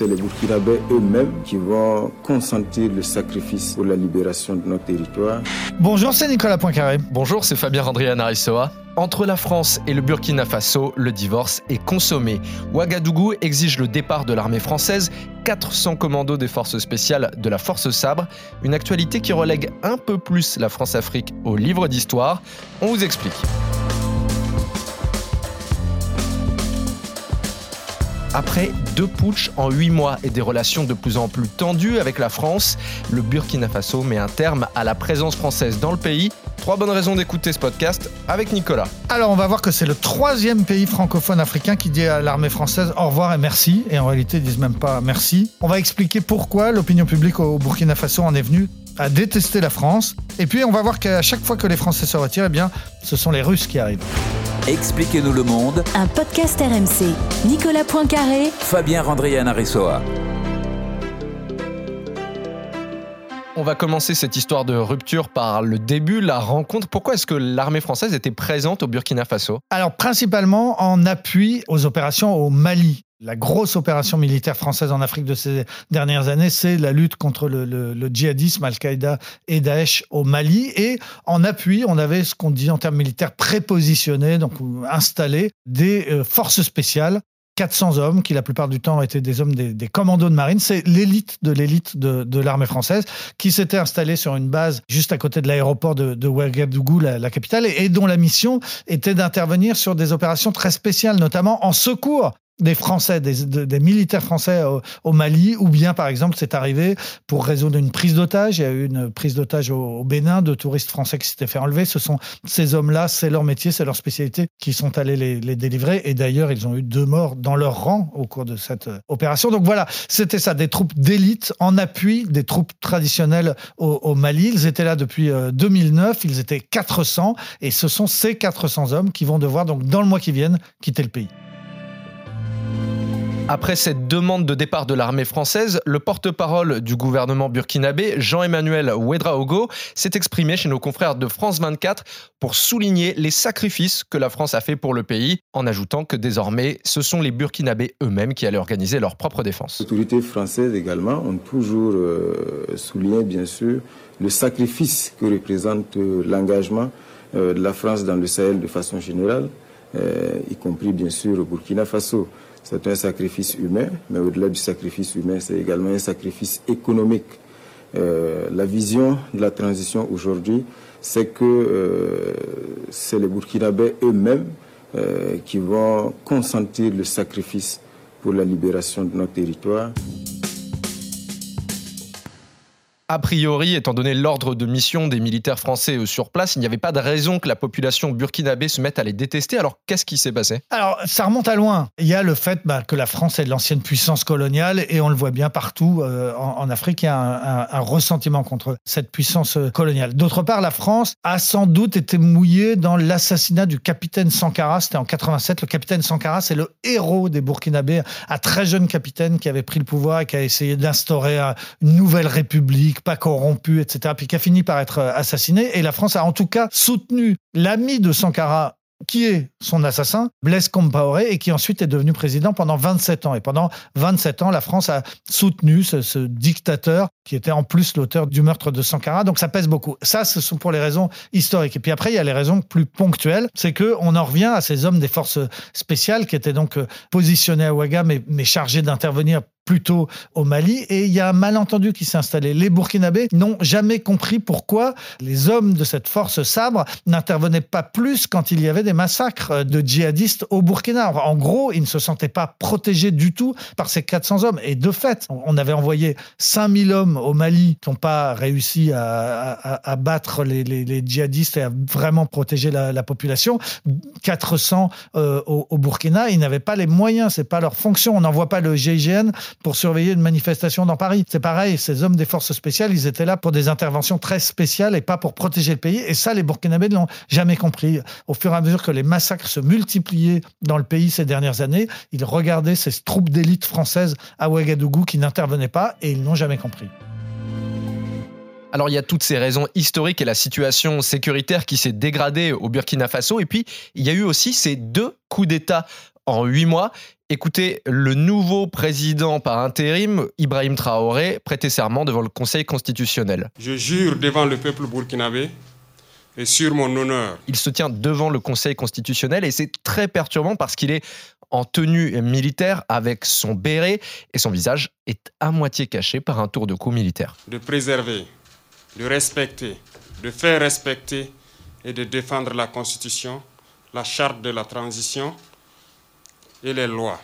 C'est les Burkinabés eux-mêmes qui vont consentir le sacrifice pour la libération de notre territoire. Bonjour, c'est Nicolas Poincaré. Bonjour, c'est Fabien Randrian Arissoa. Entre la France et le Burkina Faso, le divorce est consommé. Ouagadougou exige le départ de l'armée française, 400 commandos des forces spéciales de la Force Sabre, une actualité qui relègue un peu plus la France-Afrique au livre d'histoire. On vous explique. Après deux putschs en huit mois et des relations de plus en plus tendues avec la France, le Burkina Faso met un terme à la présence française dans le pays. Trois bonnes raisons d'écouter ce podcast avec Nicolas. Alors, on va voir que c'est le troisième pays francophone africain qui dit à l'armée française au revoir et merci. Et en réalité, ils disent même pas merci. On va expliquer pourquoi l'opinion publique au Burkina Faso en est venue à détester la France. Et puis, on va voir qu'à chaque fois que les Français se retirent, eh bien, ce sont les Russes qui arrivent. Expliquez-nous le monde. Un podcast RMC. Nicolas Poincaré. Fabien Randrian Arissoa. On va commencer cette histoire de rupture par le début, la rencontre. Pourquoi est-ce que l'armée française était présente au Burkina Faso? Alors, principalement en appui aux opérations au Mali. La grosse opération militaire française en Afrique de ces dernières années, c'est la lutte contre le, djihadisme, Al-Qaïda et Daesh au Mali. Et en appui, on avait ce qu'on dit en termes militaires prépositionnés, donc ou installés, des euh, forces spéciales. 400 hommes, qui la plupart du temps étaient des hommes des, commandos de marine. C'est l'élite de l'élite de, l'armée française qui s'était installée sur une base juste à côté de l'aéroport de, Ouagadougou, la, capitale, et dont la mission était d'intervenir sur des opérations très spéciales, notamment en secours des Français, des, de- des militaires français au, Mali, ou bien par exemple c'est arrivé pour résoudre une prise d'otage. Il y a eu une prise d'otage au, Bénin de touristes français qui s'étaient fait enlever. Ce sont ces hommes-là, c'est leur métier, c'est leur spécialité, qui sont allés les, délivrer. Et d'ailleurs, ils ont eu deux morts dans leur rang au cours de cette euh, opération. Donc voilà, c'était ça, des troupes d'élite en appui des troupes traditionnelles au, au Mali. Ils étaient là depuis euh, 2009, ils étaient 400, et ce sont ces 400 hommes qui vont devoir donc dans le mois qui vient quitter le pays. Après cette demande de départ de l'armée française, le porte-parole du gouvernement burkinabé, Jean-Emmanuel Ouedraogo, s'est exprimé chez nos confrères de France 24 pour souligner les sacrifices que la France a fait pour le pays, en ajoutant que désormais, ce sont les Burkinabés eux-mêmes qui allaient organiser leur propre défense. Les autorités françaises également ont toujours euh, souligné, bien sûr, le sacrifice que représente euh, l'engagement euh, de la France dans le Sahel de façon générale, y compris bien sûr au Burkina Faso. C'est un sacrifice humain, mais au-delà du sacrifice humain, c'est également un sacrifice économique. Euh, la vision de la transition aujourd'hui, c'est que euh, c'est les Burkinabés eux-mêmes euh, qui vont consentir le sacrifice pour la libération de notre territoire. A priori, étant donné l'ordre de mission des militaires français euh, sur place, il n'y avait pas de raison que la population burkinabé se mette à les détester. Alors qu'est-ce qui s'est passé? Alors, ça remonte à loin. Il y a le fait bah, que la France est de l'ancienne puissance coloniale et on le voit bien partout euh, en, Afrique. Il y a un, un- ressentiment contre cette puissance euh, coloniale. D'autre part, la France a sans doute été mouillée dans l'assassinat du capitaine Sankara. C'était en 87. Le capitaine Sankara, c'est le héros des Burkinabés, un très jeune capitaine qui avait pris le pouvoir et qui a essayé d'instaurer un- une nouvelle république, pas corrompue, etc. Puis qui a fini par être euh, assassiné. Et la France a en tout cas soutenu l'ami de Sankara qui est son assassin, Blaise Compaoré, et qui ensuite est devenu président pendant 27 ans. Et pendant 27 ans, la France a soutenu ce, dictateur qui était en plus l'auteur du meurtre de Sankara. Donc ça pèse beaucoup. Ça, ce sont pour les raisons historiques. Et puis après, il y a les raisons plus ponctuelles. C'est que on en revient à ces hommes des forces spéciales qui étaient donc euh, positionnés à Ouaga, mais chargés d'intervenir plus tôt au Mali. Et il y a un malentendu qui s'est installé. Les Burkinabés n'ont jamais compris pourquoi les hommes de cette force sabre n'intervenaient pas plus quand il y avait des massacres de djihadistes au Burkina. En gros, ils ne se sentaient pas protégés du tout par ces 400 hommes. Et de fait, on avait envoyé 5000 hommes au Mali qui n'ont pas réussi à, battre les, djihadistes et à vraiment protéger la, population. 400 euh, au, Burkina, ils n'avaient pas les moyens, c'est pas leur fonction. On n'envoie pas le GIGN pour surveiller une manifestation dans Paris. C'est pareil, ces hommes des forces spéciales, ils étaient là pour des interventions très spéciales et pas pour protéger le pays. Et ça, les Burkinabés ne l'ont jamais compris. Au fur et à mesure que les massacres se multipliaient dans le pays ces dernières années, ils regardaient ces troupes d'élite françaises à Ouagadougou qui n'intervenaient pas et ils n'ont jamais compris. Alors il y a toutes ces raisons historiques et la situation sécuritaire qui s'est dégradée au Burkina Faso. Et puis il y a eu aussi ces deux coups d'État en huit mois. Écoutez, le nouveau président par intérim, Ibrahim Traoré, prêtait serment devant le Conseil constitutionnel. Je jure devant le peuple burkinabé et sur mon honneur. Il se tient devant le Conseil constitutionnel et c'est très perturbant parce qu'il est en tenue militaire avec son béret et son visage est à moitié caché par un tour de cou militaire. De préserver de respecter, de faire respecter et de défendre la Constitution, la charte de la transition et les lois.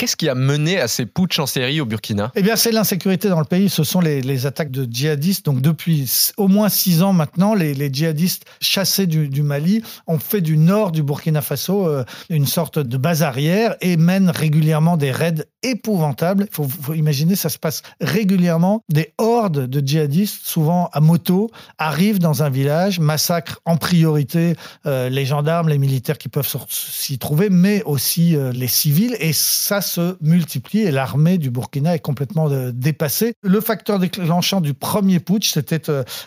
Qu'est-ce qui a mené à ces putsch en série au Burkina? Eh bien, c'est l'insécurité dans le pays. Ce sont les, attaques de djihadistes. Donc, depuis au moins six ans maintenant, les, djihadistes chassés du, Mali ont fait du nord du Burkina Faso euh, une sorte de base arrière et mènent régulièrement des raids épouvantables. Il faut, imaginer, ça se passe régulièrement. Des hordes de djihadistes, souvent à moto, arrivent dans un village, massacrent en priorité euh, les gendarmes, les militaires qui peuvent s'y trouver, mais aussi euh, les civils. Et ça, se multiplie et l'armée du Burkina est complètement euh, dépassée. Le facteur déclenchant du premier putsch, c'était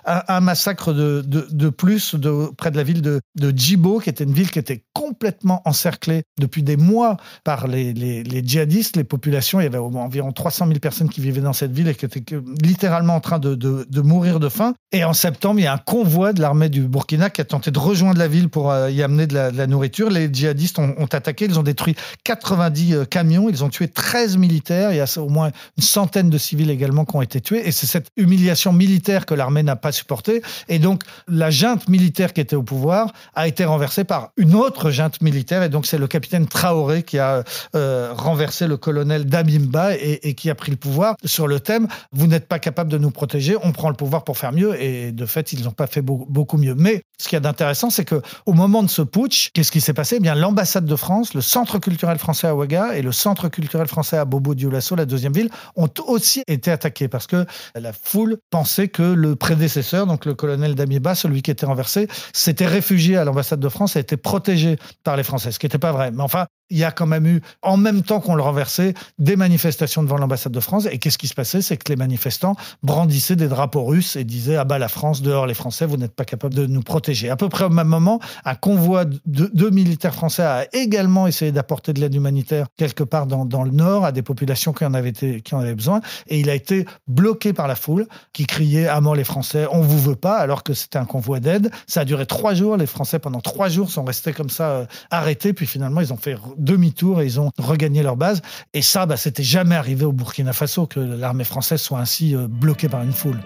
un, massacre de, de, plus de, près de la ville de, de Djibo, qui était une ville qui était complètement encerclée depuis des mois par les, les, djihadistes, les populations. Il y avait environ 300 000 personnes qui vivaient dans cette ville et qui étaient littéralement en train de, mourir de faim. Et en septembre, il y a un convoi de l'armée du Burkina qui a tenté de rejoindre la ville pour euh, y amener de la, nourriture. Les djihadistes ont, attaqué, ils ont détruit 90 camions, ils ont tué 13 militaires. Il y a au moins une centaine de civils également qui ont été tués. Et c'est cette humiliation militaire que l'armée n'a pas supportée. Et donc, la junte militaire qui était au pouvoir a été renversée par une autre junte militaire. Et donc, c'est le capitaine Traoré qui a euh, renversé le colonel Dabimba et, qui a pris le pouvoir sur le thème Vous n'êtes pas capable de nous protéger, on prend le pouvoir pour faire mieux. Et de fait, ils n'ont pas fait beaucoup mieux. Mais ce qu'il y a d'intéressant, c'est que au moment de ce putsch, qu'est-ce qui s'est passé? Eh bien, l'ambassade de France, le centre culturel français à Ouaga et le centre culturel français à Bobo Dioulasso, la deuxième ville, ont aussi été attaqués parce que la foule pensait que le prédécesseur, donc le colonel Damieba, celui qui était renversé, s'était réfugié à l'ambassade de France et était protégé par les Français, ce qui n'était pas vrai. Mais enfin, il y a quand même eu, en même temps qu'on le renversait, des manifestations devant l'ambassade de France. Et qu'est-ce qui se passait? C'est que les manifestants brandissaient des drapeaux russes et disaient Ah bah la France, dehors les Français, vous n'êtes pas capable de nous protéger. À peu près au même moment, un convoi de militaires français a également essayé d'apporter de l'aide humanitaire quelque part dans, le nord à des populations qui en, avaient besoin. Et il a été bloqué par la foule qui criait À mort les Français, on vous veut pas, alors que c'était un convoi d'aide. Ça a duré trois jours. Les Français, pendant trois jours, sont restés comme ça euh, arrêtés. Puis finalement, ils ont fait demi-tour et ils ont regagné leur base. Et ça, bah, c'était jamais arrivé au Burkina Faso que l'armée française soit ainsi euh, bloquée par une foule.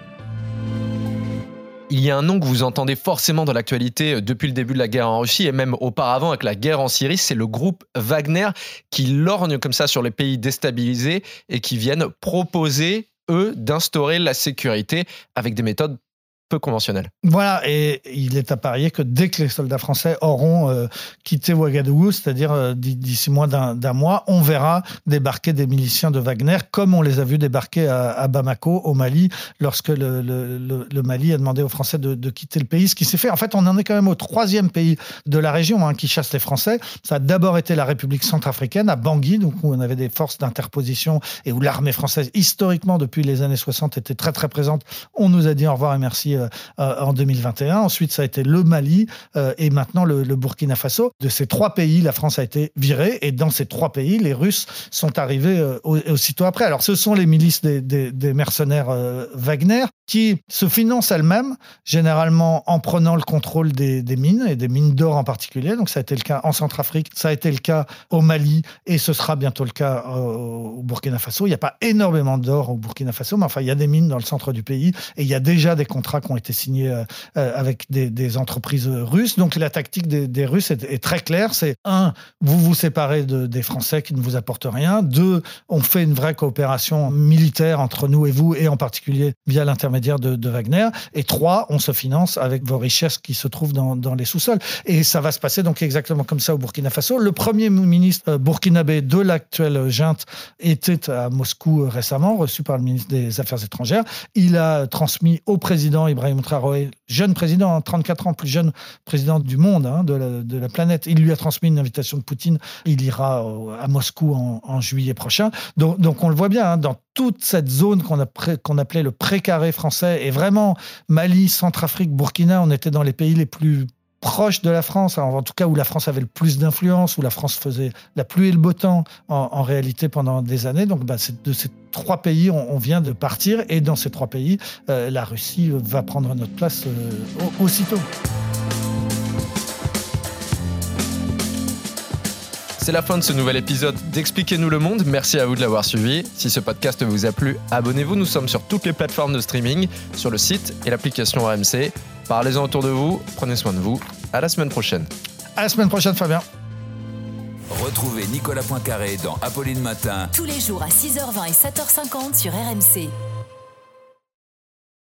Il y a un nom que vous entendez forcément dans l'actualité euh, depuis le début de la guerre en Russie et même auparavant avec la guerre en Syrie, c'est le groupe Wagner qui lorgne comme ça sur les pays déstabilisés et qui viennent proposer, eux, d'instaurer la sécurité avec des méthodes peu conventionnel. Voilà, et il est à parier que dès que les soldats français auront euh, quitté Ouagadougou, c'est-à-dire euh, d'ici moins d'un mois, on verra débarquer des miliciens de Wagner, comme on les a vus débarquer à, Bamako, au Mali, lorsque le, Mali a demandé aux Français de, quitter le pays. Ce qui s'est fait, en fait, on en est quand même au troisième pays de la région hein, qui chasse les Français. Ça a d'abord été la République centrafricaine, à Bangui, donc où on avait des forces d'interposition et où l'armée française, historiquement, depuis les années 60, était très très présente. On nous a dit au revoir et merci en 2021. Ensuite, ça a été le Mali euh, et maintenant le, Burkina Faso. De ces trois pays, la France a été virée et dans ces trois pays, les Russes sont arrivés aussitôt après. Alors, ce sont les milices des, mercenaires Wagner. qui se finance elle-même, généralement en prenant le contrôle des, des mines et des mines d'or en particulier. Donc ça a été le cas en Centrafrique, ça a été le cas au Mali et ce sera bientôt le cas au Burkina Faso. Il n'y a pas énormément d'or au Burkina Faso, mais enfin il y a des mines dans le centre du pays et il y a déjà des contrats ont été signés euh, euh, avec des, entreprises russes. Donc la tactique des, Russes est, très claire. C'est un, vous vous séparez de, des Français qui ne vous apportent rien. Deux, on fait une vraie coopération militaire entre nous et vous et en particulier via l'intermédiaire de, Wagner. Et trois, on se finance avec vos richesses qui se trouvent dans, dans les sous-sols. Et ça va se passer donc exactement comme ça au Burkina Faso. Le premier ministre euh, burkinabé de l'actuelle junte était à Moscou récemment, reçu par le ministre des Affaires étrangères. Il a transmis au président Ibrahim Traoré, jeune président, 34 ans, plus jeune président du monde, hein, de, la, planète, il lui a transmis une invitation de Poutine. Il ira à Moscou en, juillet prochain. Donc, on le voit bien, hein, dans toute cette zone qu'on qu appelait le précaré français, et vraiment Mali, Centrafrique, Burkina, on était dans les pays les plus proche de la France, en tout cas où la France avait le plus d'influence, où la France faisait la pluie et le beau temps en, réalité pendant des années. Donc bah, de ces trois pays, on, on, vient de partir et dans ces trois pays, euh, la Russie va prendre notre place euh, aussitôt. C'est la fin de ce nouvel épisode d'Expliquez-nous le monde. Merci à vous de l'avoir suivi. Si ce podcast vous a plu, abonnez-vous. Nous sommes sur toutes les plateformes de streaming, sur le site et l'application RMC. Parlez-en autour de vous, prenez soin de vous. À la semaine prochaine. À la semaine prochaine, Fabien. Retrouvez Nicolas Poincaré dans Apolline Matin. Tous les jours à 6h20 et 7h50 sur RMC.